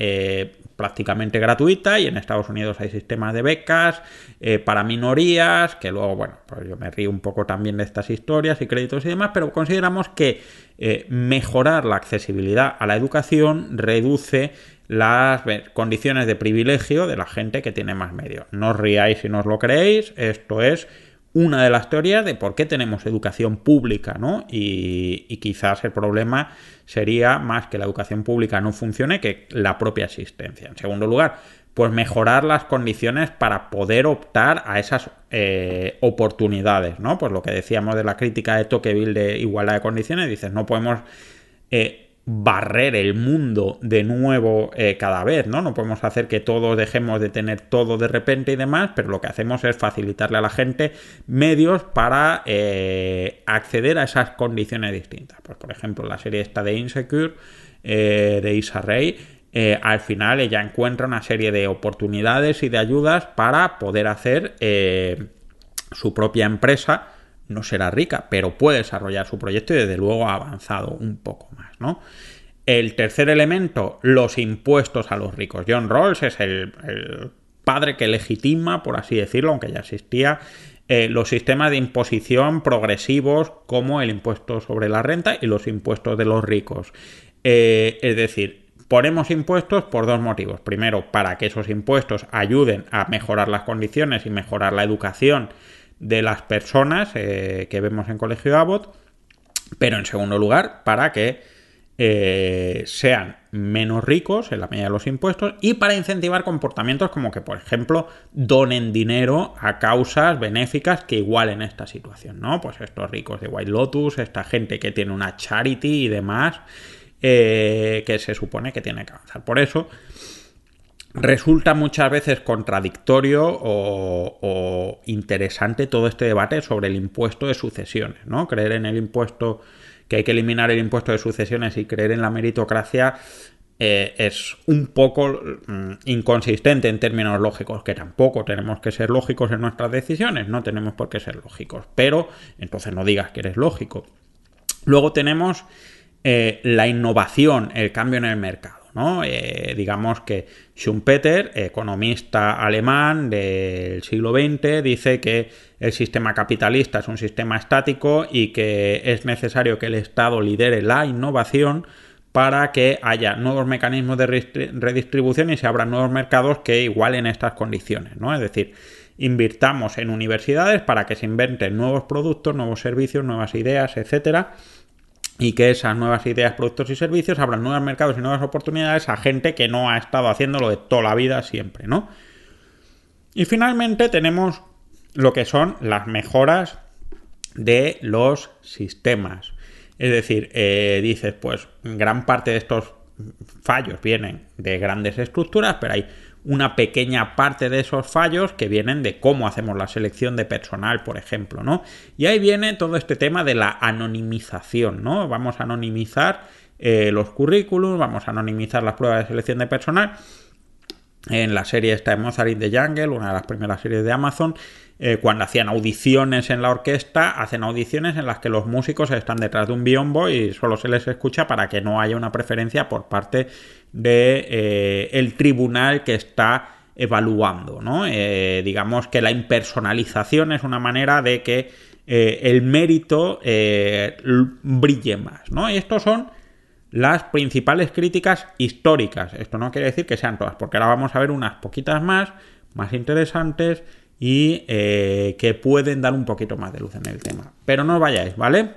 prácticamente gratuita y en Estados Unidos hay sistemas de becas eh, para minorías, que luego, bueno, pues yo me río un poco también de estas historias y créditos y demás, pero consideramos que eh, mejorar la accesibilidad a la educación reduce las condiciones de privilegio de la gente que tiene más medios. No os riáis si no os lo creéis, esto es una de las teorías de por qué tenemos educación pública, ¿no? Y, y, quizás el problema sería más que la educación pública no funcione que la propia existencia. En segundo lugar, pues mejorar las condiciones para poder optar a esas eh, oportunidades, ¿no? Pues lo que decíamos de la crítica de Tocqueville de igualdad de condiciones, dices, no podemos eh, barrer el mundo de nuevo eh, cada vez, ¿no? No podemos hacer que todos dejemos de tener todo de repente y demás, pero lo que hacemos es facilitarle a la gente medios para eh, acceder a esas condiciones distintas. Pues por ejemplo, la serie esta de Insecure eh, de Isa Rey, al final ella encuentra una serie de oportunidades y de ayudas para poder hacer su propia empresa no será rica, pero puede desarrollar su proyecto y desde luego ha avanzado un poco más, ¿no? El tercer elemento, los impuestos a los ricos. John Rawls es el, padre que legitima, por así decirlo, aunque ya existía, eh, los sistemas de imposición progresivos como el impuesto sobre la renta y los impuestos de los ricos. Eh, es decir, ponemos impuestos por dos motivos. Primero, para que esos impuestos ayuden a mejorar las condiciones y mejorar la educación de las personas eh, que vemos en Colegio Abbott, pero en segundo lugar para que eh, sean menos ricos en la medida de los impuestos y para incentivar comportamientos como que, por ejemplo, donen dinero a causas benéficas que igualen esta situación, ¿no? Pues estos ricos de White Lotus, esta gente que tiene una charity y demás, eh, que se supone que tiene que avanzar. Por eso, resulta muchas veces contradictorio o, interesante todo este debate sobre el impuesto de sucesiones, ¿no? Creer en el impuesto, que hay que eliminar el impuesto de sucesiones y creer en la meritocracia eh, es un poco mm, inconsistente en términos lógicos, que tampoco tenemos que ser lógicos en nuestras decisiones, no tenemos por qué ser lógicos, pero entonces no digas que eres lógico. Luego tenemos eh, la innovación, el cambio en el mercado. Eh, digamos que Schumpeter, economista alemán del siglo XX, dice que el sistema capitalista es un sistema estático y que es necesario que el Estado lidere la innovación para que haya nuevos mecanismos de redistribución y se abran nuevos mercados que igualen estas condiciones, ¿no? Es decir, invirtamos en universidades para que se inventen nuevos productos, nuevos servicios, nuevas ideas, etcétera, y que esas nuevas ideas, productos y servicios abran nuevos mercados y nuevas oportunidades a gente que no ha estado haciéndolo de toda la vida siempre, ¿no? Y finalmente tenemos lo que son las mejoras de los sistemas. Es decir, eh, dices, pues gran parte de estos fallos vienen de grandes estructuras, pero hay una pequeña parte de esos fallos que vienen de cómo hacemos la selección de personal, por ejemplo, ¿no? Y ahí viene todo este tema de la anonimización, ¿no? Vamos a anonimizar eh, los currículums, vamos a anonimizar las pruebas de selección de personal. En la serie esta de Mozart in Jungle, una de las primeras series de Amazon, eh, cuando hacían audiciones en la orquesta, hacen audiciones en las que los músicos están detrás de un biombo y solo se les escucha para que no haya una preferencia por parte de eh, el tribunal que está evaluando, ¿no? Eh, digamos que la impersonalización es una manera de que el mérito brille más, ¿no? Y estos son las principales críticas históricas. Esto no quiere decir que sean todas, porque ahora vamos a ver unas poquitas más, más interesantes y eh, que pueden dar un poquito más de luz en el tema. Pero no os vayáis, ¿vale?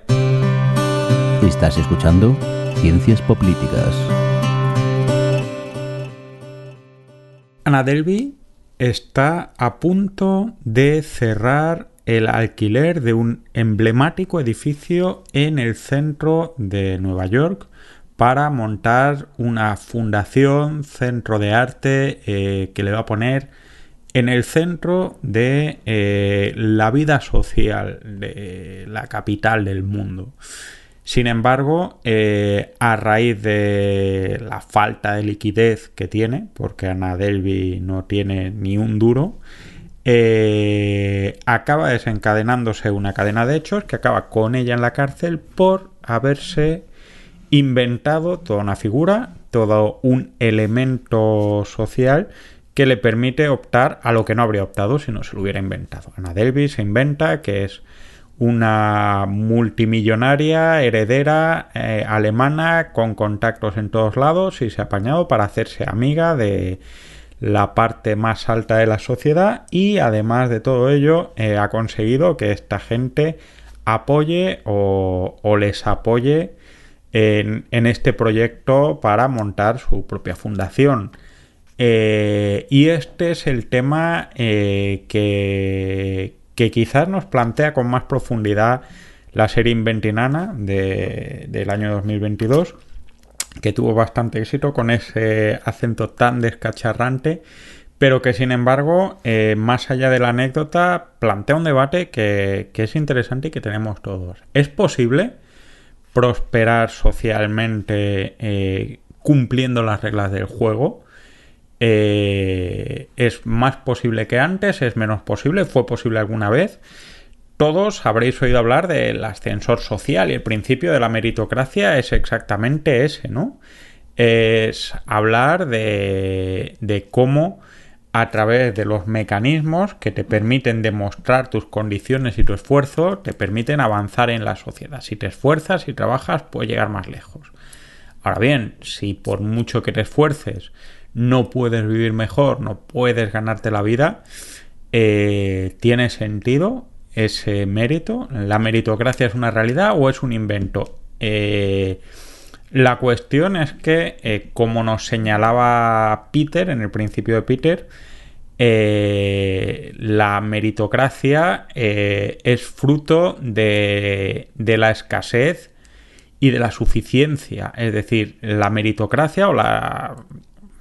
Estás escuchando Ciencias Políticas. Ana Delby está a punto de cerrar el alquiler de un emblemático edificio en el centro de Nueva York para montar una fundación, centro de arte eh, que le va a poner en el centro de eh, la vida social de la capital del mundo. Sin embargo, eh, a raíz de la falta de liquidez que tiene, porque Ana Delby no tiene ni un duro, eh, acaba desencadenándose una cadena de hechos que acaba con ella en la cárcel por haberse inventado toda una figura, todo un elemento social que le permite optar a lo que no habría optado si no se lo hubiera inventado. Ana Delby se inventa que es una multimillonaria heredera eh, alemana con contactos en todos lados y se ha apañado para hacerse amiga de la parte más alta de la sociedad y además de todo ello eh, ha conseguido que esta gente apoye o, les apoye en, este proyecto para montar su propia fundación. Eh, y este es el tema eh, que, quizás nos plantea con más profundidad la serie Inventinana de, del año 2022, que tuvo bastante éxito con ese acento tan descacharrante, pero que sin embargo, eh, más allá de la anécdota, plantea un debate que, que es interesante y que tenemos todos. ¿Es posible prosperar socialmente cumpliendo las reglas del juego? Eh, es más posible que antes, es menos posible, fue posible alguna vez. Todos habréis oído hablar del ascensor social y el principio de la meritocracia es exactamente ese, ¿no? Es hablar de, de cómo a través de los mecanismos que te permiten demostrar tus condiciones y tu esfuerzo, te permiten avanzar en la sociedad. Si te esfuerzas y trabajas, puedes llegar más lejos. Ahora bien, si por mucho que te esfuerces no puedes vivir mejor, no puedes ganarte la vida, eh, ¿tiene sentido ese mérito? ¿La meritocracia es una realidad o es un invento? Eh, La cuestión es que, eh, como nos señalaba Peter en el principio de Peter, la meritocracia es fruto de, la escasez y de la suficiencia. Es decir, la meritocracia o la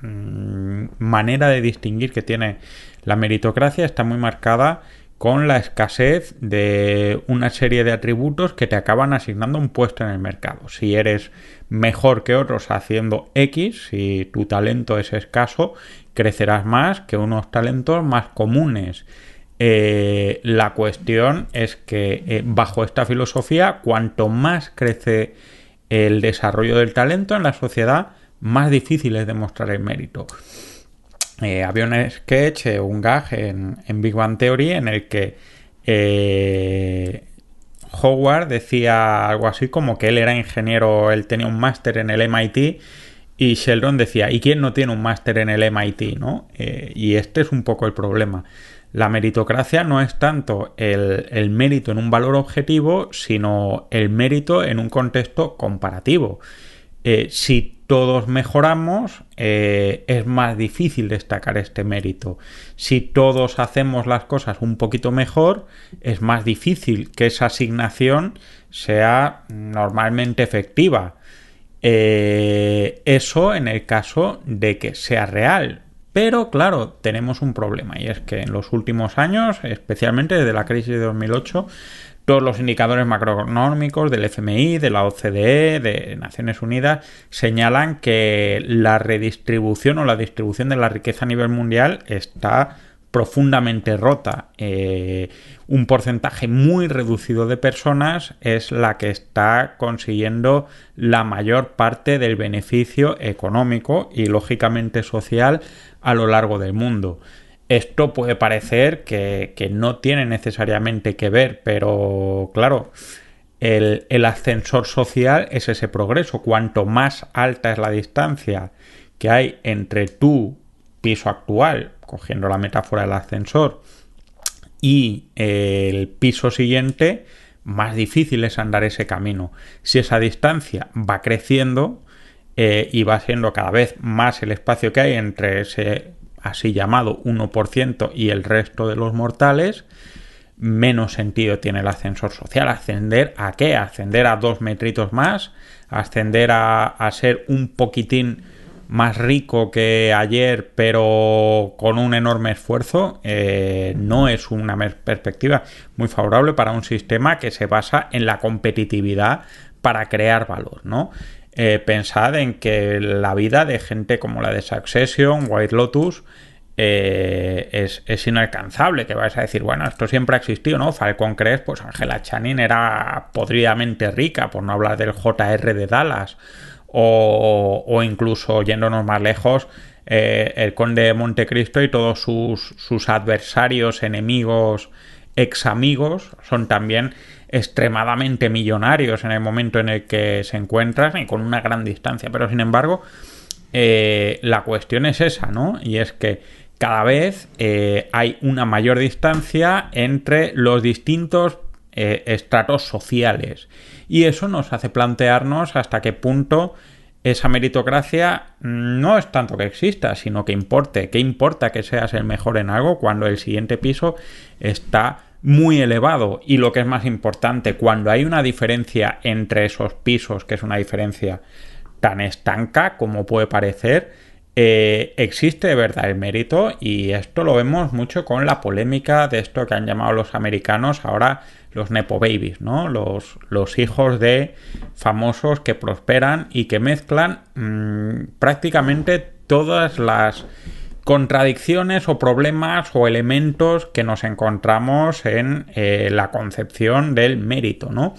mm, manera de distinguir que tiene la meritocracia está muy marcada con la escasez de una serie de atributos que te acaban asignando un puesto en el mercado. Si eres mejor que otros haciendo X, si tu talento es escaso, crecerás más que unos talentos más comunes. Eh, la cuestión es que eh, bajo esta filosofía, cuanto más crece el desarrollo del talento en la sociedad, más difícil es demostrar el mérito. Eh, había un sketch, eh, un gag en, Big Bang Theory en el que eh, Howard decía algo así como que él era ingeniero, él tenía un máster en el MIT y Sheldon decía, ¿y quién no tiene un máster en el MIT? ¿no? y este es un poco el problema. La meritocracia no es tanto el, el, mérito en un valor objetivo, sino el mérito en un contexto comparativo. Si todos mejoramos, eh, es más difícil destacar este mérito. Si todos hacemos las cosas un poquito mejor, es más difícil que esa asignación sea normalmente efectiva. Eh, eso en el caso de que sea real. Pero claro, tenemos un problema y es que en los últimos años, especialmente desde la crisis de 2008, todos los indicadores macroeconómicos del FMI, de la OCDE, de Naciones Unidas, señalan que la redistribución o la distribución de la riqueza a nivel mundial está profundamente rota. Eh, un porcentaje muy reducido de personas es la que está consiguiendo la mayor parte del beneficio económico y lógicamente social a lo largo del mundo. Esto puede parecer que, no tiene necesariamente que ver, pero claro, el, ascensor social es ese progreso. Cuanto más alta es la distancia que hay entre tu piso actual, cogiendo la metáfora del ascensor, y el piso siguiente, más difícil es andar ese camino. Si esa distancia va creciendo eh, y va siendo cada vez más el espacio que hay entre ese así llamado 1% y el resto de los mortales, menos sentido tiene el ascensor social. ¿Ascender a qué? ¿Ascender a dos metritos más? ¿Ascender a, ser un poquitín más rico que ayer pero con un enorme esfuerzo? Eh, no es una perspectiva muy favorable para un sistema que se basa en la competitividad para crear valor, ¿no? Eh, pensad en que la vida de gente como la de Succession, White Lotus, eh, es, inalcanzable, que vais a decir, bueno, esto siempre ha existido, ¿no? Falcon Crest, pues Angela Channing era podridamente rica, por no hablar del JR de Dallas, o, incluso yéndonos más lejos, eh, el conde de Montecristo y todos sus, sus adversarios, enemigos, ex amigos, son también extremadamente millonarios en el momento en el que se encuentran y con una gran distancia. Pero sin embargo, eh, la cuestión es esa, ¿no? Y es que cada vez eh, hay una mayor distancia entre los distintos eh, estratos sociales. Y eso nos hace plantearnos hasta qué punto esa meritocracia no es tanto que exista, sino que importe. ¿Qué importa que seas el mejor en algo cuando el siguiente piso está muy elevado y lo que es más importante, cuando hay una diferencia entre esos pisos, que es una diferencia tan estanca como puede parecer, eh, existe de verdad el mérito y esto lo vemos mucho con la polémica de esto que han llamado los americanos ahora los nepo babies, ¿no? Los, los hijos de famosos que prosperan y que mezclan mm, prácticamente todas las contradicciones o problemas o elementos que nos encontramos en eh, la concepción del mérito, ¿no?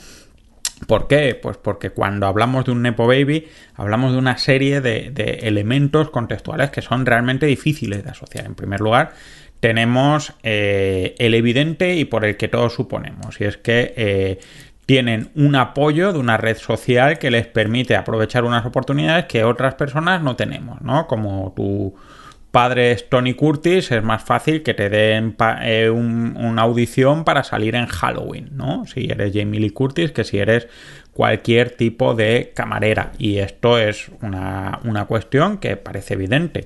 ¿Por qué? Pues porque cuando hablamos de un Nepo Baby, hablamos de una serie de, elementos contextuales que son realmente difíciles de asociar. En primer lugar, tenemos eh, el evidente y por el que todos suponemos, y es que eh, tienen un apoyo de una red social que les permite aprovechar unas oportunidades que otras personas no tenemos, ¿no? Como tu padre es Tony Curtis, es más fácil que te den eh, una audición para salir en Halloween, ¿no? Si eres Jamie Lee Curtis, que si eres cualquier tipo de camarera. Y esto es una, cuestión que parece evidente.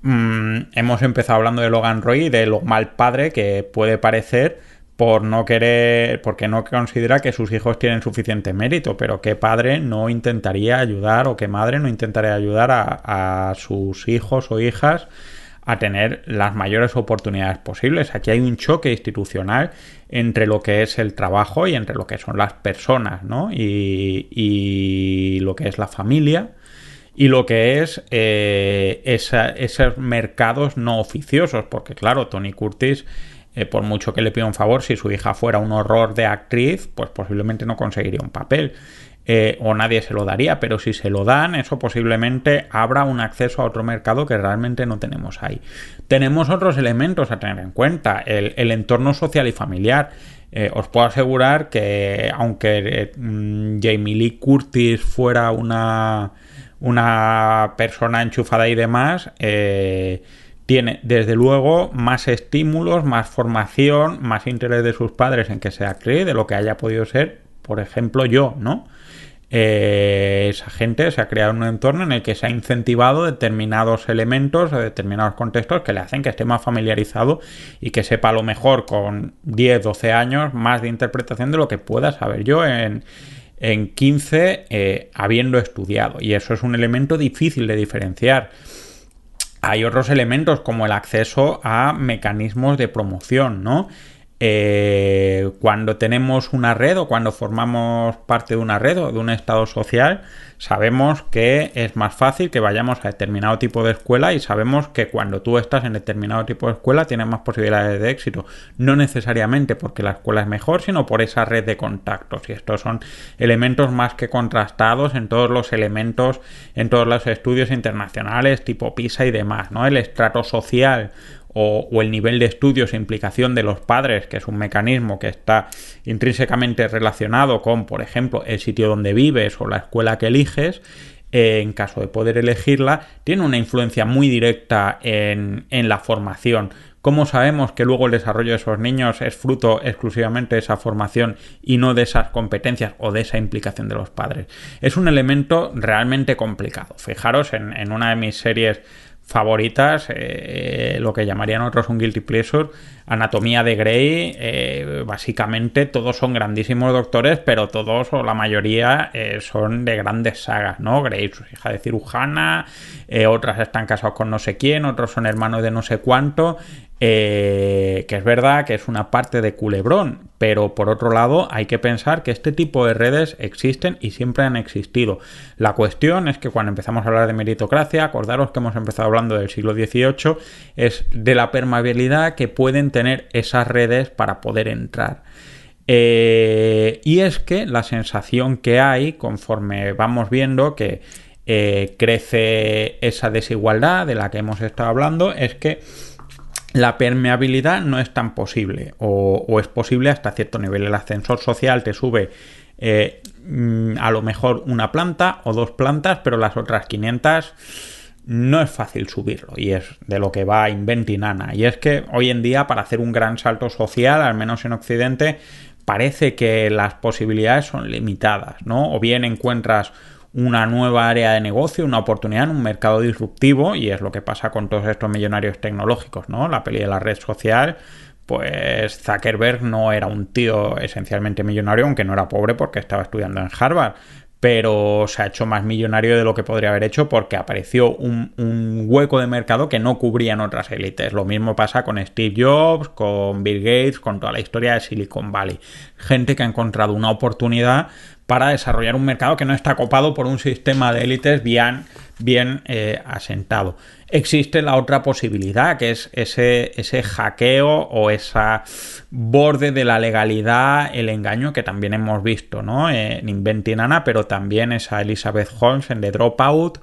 Mm, hemos empezado hablando de Logan Roy y de lo mal padre que puede parecer por no querer, porque no considera que sus hijos tienen suficiente mérito, pero qué padre no intentaría ayudar o qué madre no intentaría ayudar a, sus hijos o hijas a tener las mayores oportunidades posibles. Aquí hay un choque institucional entre lo que es el trabajo y entre lo que son las personas, ¿no? Y, lo que es la familia y lo que es eh, esos mercados no oficiosos, porque claro, Tony Curtis eh, por mucho que le pida un favor, si su hija fuera un horror de actriz, pues posiblemente no conseguiría un papel. Eh, o nadie se lo daría, pero si se lo dan, eso posiblemente abra un acceso a otro mercado que realmente no tenemos ahí. Tenemos otros elementos a tener en cuenta, el, entorno social y familiar. Eh, os puedo asegurar que aunque mm, Jamie Lee Curtis fuera una, una persona enchufada y demás, tiene desde luego más estímulos, más formación, más interés de sus padres en que sea actriz de lo que haya podido ser, por ejemplo, yo, ¿no? Eh, esa gente se ha creado un entorno en el que se ha incentivado determinados elementos o determinados contextos que le hacen que esté más familiarizado y que sepa a lo mejor con 10, 12 años más de interpretación de lo que pueda saber yo en, en 15 eh, habiendo estudiado. Y eso es un elemento difícil de diferenciar hay otros elementos como el acceso a mecanismos de promoción, ¿no? Eh, cuando tenemos una red o cuando formamos parte de una red o de un estado social, sabemos que es más fácil que vayamos a determinado tipo de escuela y sabemos que cuando tú estás en determinado tipo de escuela tienes más posibilidades de éxito. No necesariamente porque la escuela es mejor, sino por esa red de contactos. Y estos son elementos más que contrastados en todos los elementos, en todos los estudios internacionales tipo PISA y demás, ¿no? El estrato social o, el nivel de estudios e implicación de los padres, que es un mecanismo que está intrínsecamente relacionado con, por ejemplo, el sitio donde vives o la escuela que eliges, eh, en caso de poder elegirla, tiene una influencia muy directa en, en la formación. ¿Cómo sabemos que luego el desarrollo de esos niños es fruto exclusivamente de esa formación y no de esas competencias o de esa implicación de los padres? Es un elemento realmente complicado. Fijaros en, en una de mis series favoritas, eh, lo que llamarían otros un guilty pleasure, Anatomía de Grey, eh, básicamente todos son grandísimos doctores, pero todos o la mayoría eh, son de grandes sagas, ¿no? Grey, su hija de cirujana, otras están casados con no sé quién, otros son hermanos de no sé cuánto, que es verdad que es una parte de culebrón, pero por otro lado hay que pensar que este tipo de redes existen y siempre han existido. La cuestión es que cuando empezamos a hablar de meritocracia, acordaros que hemos empezado hablando del siglo XVIII, es de la permeabilidad que pueden tener esas redes para poder entrar. Eh, y es que la sensación que hay conforme vamos viendo que eh, crece esa desigualdad de la que hemos estado hablando es que la permeabilidad no es tan posible o, es posible hasta cierto nivel. El ascensor social te sube eh, mm, a lo mejor una planta o dos plantas, pero las otras 500 no es fácil subirlo y es de lo que va Inventinana. Y es que hoy en día para hacer un gran salto social, al menos en Occidente, parece que las posibilidades son limitadas, ¿no? O bien encuentras una nueva área de negocio, una oportunidad en un mercado disruptivo y es lo que pasa con todos estos millonarios tecnológicos, ¿no? La peli de la red social, pues Zuckerberg no era un tío esencialmente millonario, aunque no era pobre porque estaba estudiando en Harvard, pero se ha hecho más millonario de lo que podría haber hecho porque apareció un, un, hueco de mercado que no cubrían otras élites. Lo mismo pasa con Steve Jobs, con Bill Gates, con toda la historia de Silicon Valley. Gente que ha encontrado una oportunidad para desarrollar un mercado que no está copado por un sistema de élites bien, bien eh, asentado. Existe la otra posibilidad, que es ese, ese hackeo o esa borde de la legalidad, el engaño que también hemos visto ¿no? en Inventinana, pero también esa Elizabeth Holmes en The Dropout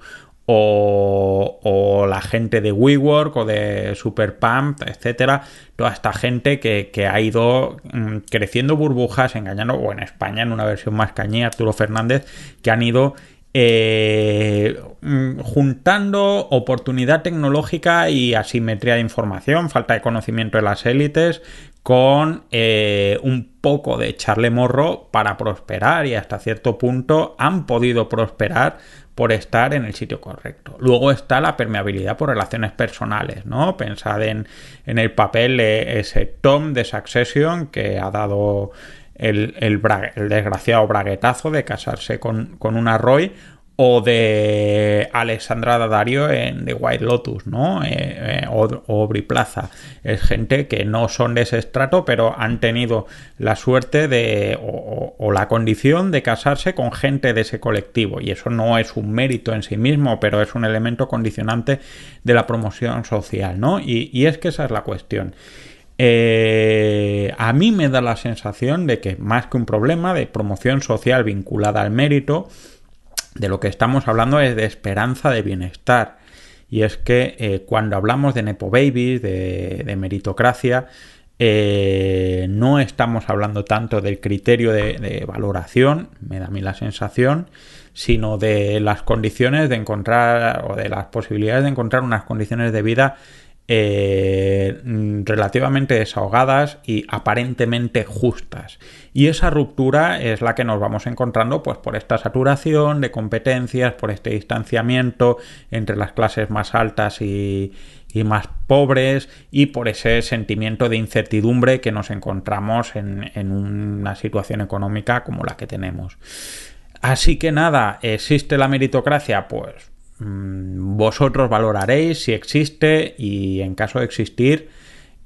o, la gente de WeWork o de Superpump, etcétera, toda esta gente que, ha ido mm, creciendo burbujas, engañando, o en España en una versión más cañía, Arturo Fernández, que han ido eh, mm, juntando oportunidad tecnológica y asimetría de información, falta de conocimiento de las élites, con eh, un poco de echarle morro para prosperar y hasta cierto punto han podido prosperar por estar en el sitio correcto. Luego está la permeabilidad por relaciones personales, ¿no? Pensad en, el papel de ese Tom de Succession que ha dado el, el, desgraciado braguetazo de casarse con, con una Roy o de Alexandra Daddario en The White Lotus, ¿no? Eh, eh, o, o Plaza. Es gente que no son de ese estrato, pero han tenido la suerte de o, la condición de casarse con gente de ese colectivo. Y eso no es un mérito en sí mismo, pero es un elemento condicionante de la promoción social, ¿no? Y, es que esa es la cuestión. Eh, a mí me da la sensación de que más que un problema de promoción social vinculada al mérito, de lo que estamos hablando es de esperanza de bienestar. Y es que eh, cuando hablamos de Nepo Babies, de, meritocracia, eh, no estamos hablando tanto del criterio de, valoración, me da a mí la sensación, sino de las condiciones de encontrar o de las posibilidades de encontrar unas condiciones de vida eh, relativamente desahogadas y aparentemente justas. Y esa ruptura es la que nos vamos encontrando pues, por esta saturación de competencias, por este distanciamiento entre las clases más altas y, más pobres y por ese sentimiento de incertidumbre que nos encontramos en, una situación económica como la que tenemos. Así que nada, ¿existe la meritocracia? Pues Mm, vosotros valoraréis si existe y en caso de existir,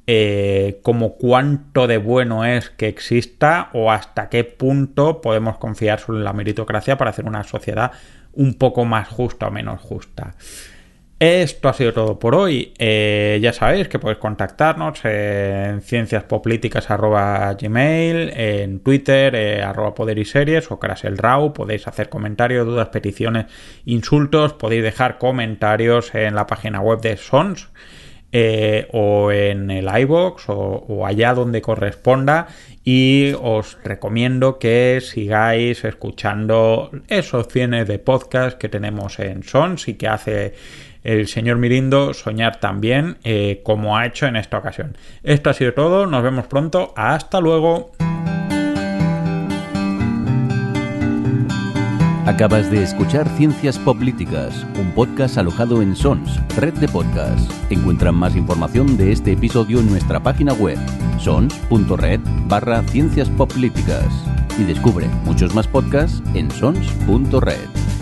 eh, como cuánto de bueno es que exista o hasta qué punto podemos confiar solo en la meritocracia para hacer una sociedad un poco más justa o menos justa. Esto ha sido todo por hoy. Eh, ya sabéis que podéis contactarnos en cienciaspoplíticas.gmail, en Twitter, eh, arroba poder y series o Raw. Podéis hacer comentarios, dudas, peticiones, insultos. Podéis dejar comentarios en la página web de Sons. Eh, o en el iBox o, o, allá donde corresponda y os recomiendo que sigáis escuchando esos cienes de podcast que tenemos en Sons y que hace el señor Mirindo soñar también eh, como ha hecho en esta ocasión. Esto ha sido todo, nos vemos pronto, hasta luego. Acabas de escuchar Ciencias Políticas, un podcast alojado en Sons, red de podcasts. Encuentran más información de este episodio en nuestra página web, sons.red barra ciencias políticas. Y descubre muchos más podcasts en sons.red.